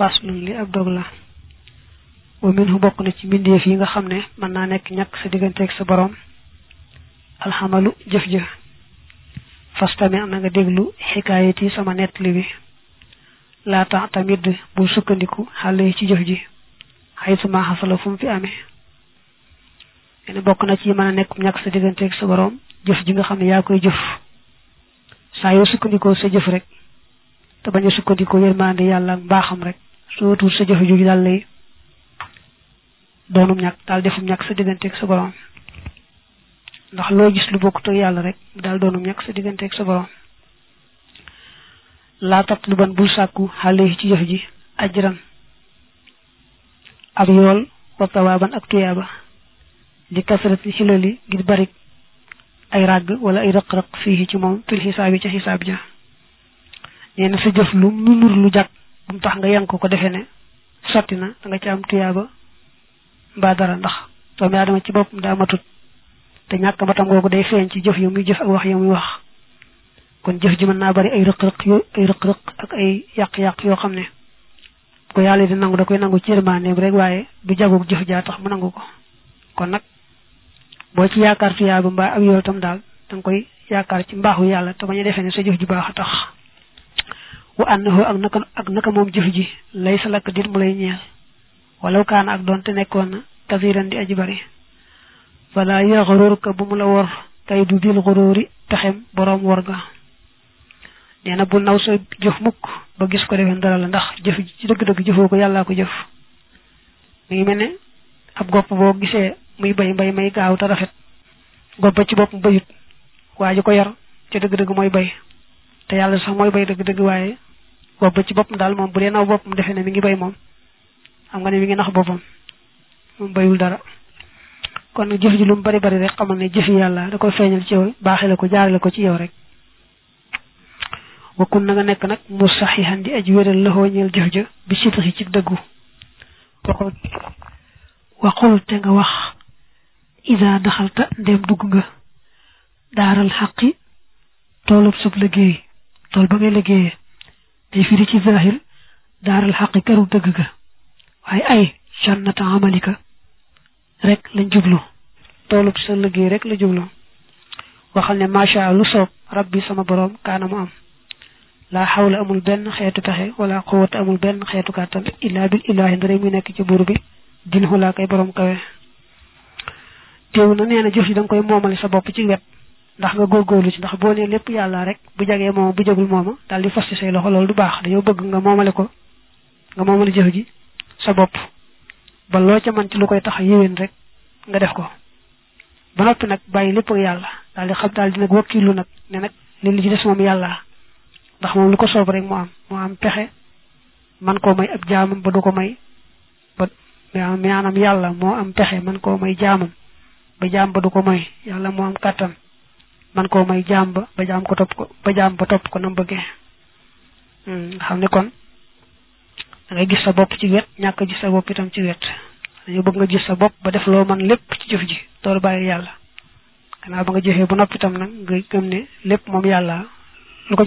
faslun li ab dog la. Wa minhu bokk na ci mbindeef yi nga xam ne mën naa nekk ñàkk sa digganteeg sa borom alxamalu jëf ja. Fastami na nga déglu xikaayat yi sama sukkandiku xale ci jëf ji. Xaytuma xasala fu mu fi amee. Ne bokk na ci mën a nekk ñàkk sa digganteeg sa borom jëf ji nga xam ne yaa koy jëf. Saa yoo sukkandikoo sa jëf rek te bañ a sukkandikoo yërmande yàlla mbaaxam rek soo tuut sa jëf jooju daal lay doonum ñàkk daal defum ñàkk sa digganteeg sa borom ndax loo gis lu bokkut ak yàlla rek daal doonum ñàkk sa digganteeg sa borom laa tat lu ban bul sàkku yi ci jëf ji ajran ab yool wa tawaaban ak tuyaaba di kasrat ci xilali ngir bari ay ràgg wala ay rëq-rëq fii ci moom fil xisaab yi ca xisaab ja nee sa jëf lu mu nur lu jag bu tax nga yank ko defee ne. Sotti na da nga ci am tuyaaba mbaa dara ndax doomu aadama ci boppam daa matut te ñàkk matam googu day feeñ ci jëf yu muy jëf ak wax yu muy wax kon jëf ji mën naa bari ay rëq-rëq yo ay rëq-rëq ak ay yàq-yàq yoo xam ko yàlla di nangu da koy nangu ci yërmandeem rek waaye du jagug jëf jaa tax mu nangu ko kon ci mbaa ak da koy ci sa jëf baax tax wa annahu ak naka ak naka moom jëf ji lay sa lakk dit mu lay ñeel. Walaw kaana ak doon te nekkoon na kasiran di aji bari. Wala yaxrurka bu mu la wor kay du bil xururi pexem boroom wor ga. Nee na bu naw sa jëf mukk ba gis ko defee dara la ndax jëf ci dëgg-dëgg jëfoo ko yàllaa ko jëf. Mi ngi mel ne ab gopp boo gisee muy bay may gaaw rafet. Ci bayut. Ko yar ci dëgg-dëgg mooy bay. Te yàlla sax mooy bay dëgg-dëgg waaye gopp ba ci boppam daal moom bu dee naw boppam defee ne mi ngi xam nga ne mi ngi nax boppam. moom bayul dara. kon jëf ji lu mu bari bari rek xamal ne jëfi yàlla da koy feeñal ci yow ko jaarale ko ci yow rek. wakkun nekk nag mu saxihan di aji wéral la ñeel jëf ja ci dëggu. waxul waxul te nga wax isa daxalta ndem dugg nga daaral xaqi toolub sub liggéey tool ba ngay liggéeyee day firi ci zahir daaral xaqi këru dëgg ga waaye ay jannata amalika rek lañ jublu toolub sa liggéey rek la jublu waxal ne macha lu soob rabbi sama borom kaana mu am laa xawla amul benn xeetu pexe wala quwwata amul benn xeetu kàttan illaa bil ilaahi ndare muy nekk ci buur bi din xulaa kay borom kawe teew na nee na jëf ji da nga koy moomale sa bopp ci wet ndax nga góorgóorlu ci ndax boo nee lépp rek bu jagee moom bu jagul mooma daal di fas ci say loxo loolu du baax dañoo bëgg nga moomale ko nga moomale jëf ji sa bopp ba loo ca mën ci lu koy tax yéwén rek nga def ko ba noppi nag bàyyi lépp ak yàlla daal di xam daal di nag wakkilu nag ne nag li li ci des moom yàlla ndax moom lu soob rek moo am moo am pexe man koo may ab jaamam ba du ko may ba maanaam yàlla moo am pexe man koo may jaamam ba jaam ba du ko may yàlla moo am kàttan man koo may jaam ba jaam ko topp ko ba jaam ba topp ko nam bëggee nga xam ne kon da ngay gis sa bopp ci wet ñàkk gis sa bopp itam ci wet. Dañoo bëgg nga gis sa bopp ba def loo man lépp ci jëf ji toolu bàyyi yàlla. Gannaaw ba nga jëfee bu noppi itam nag nga gëm ne lépp moom yàlla lu ko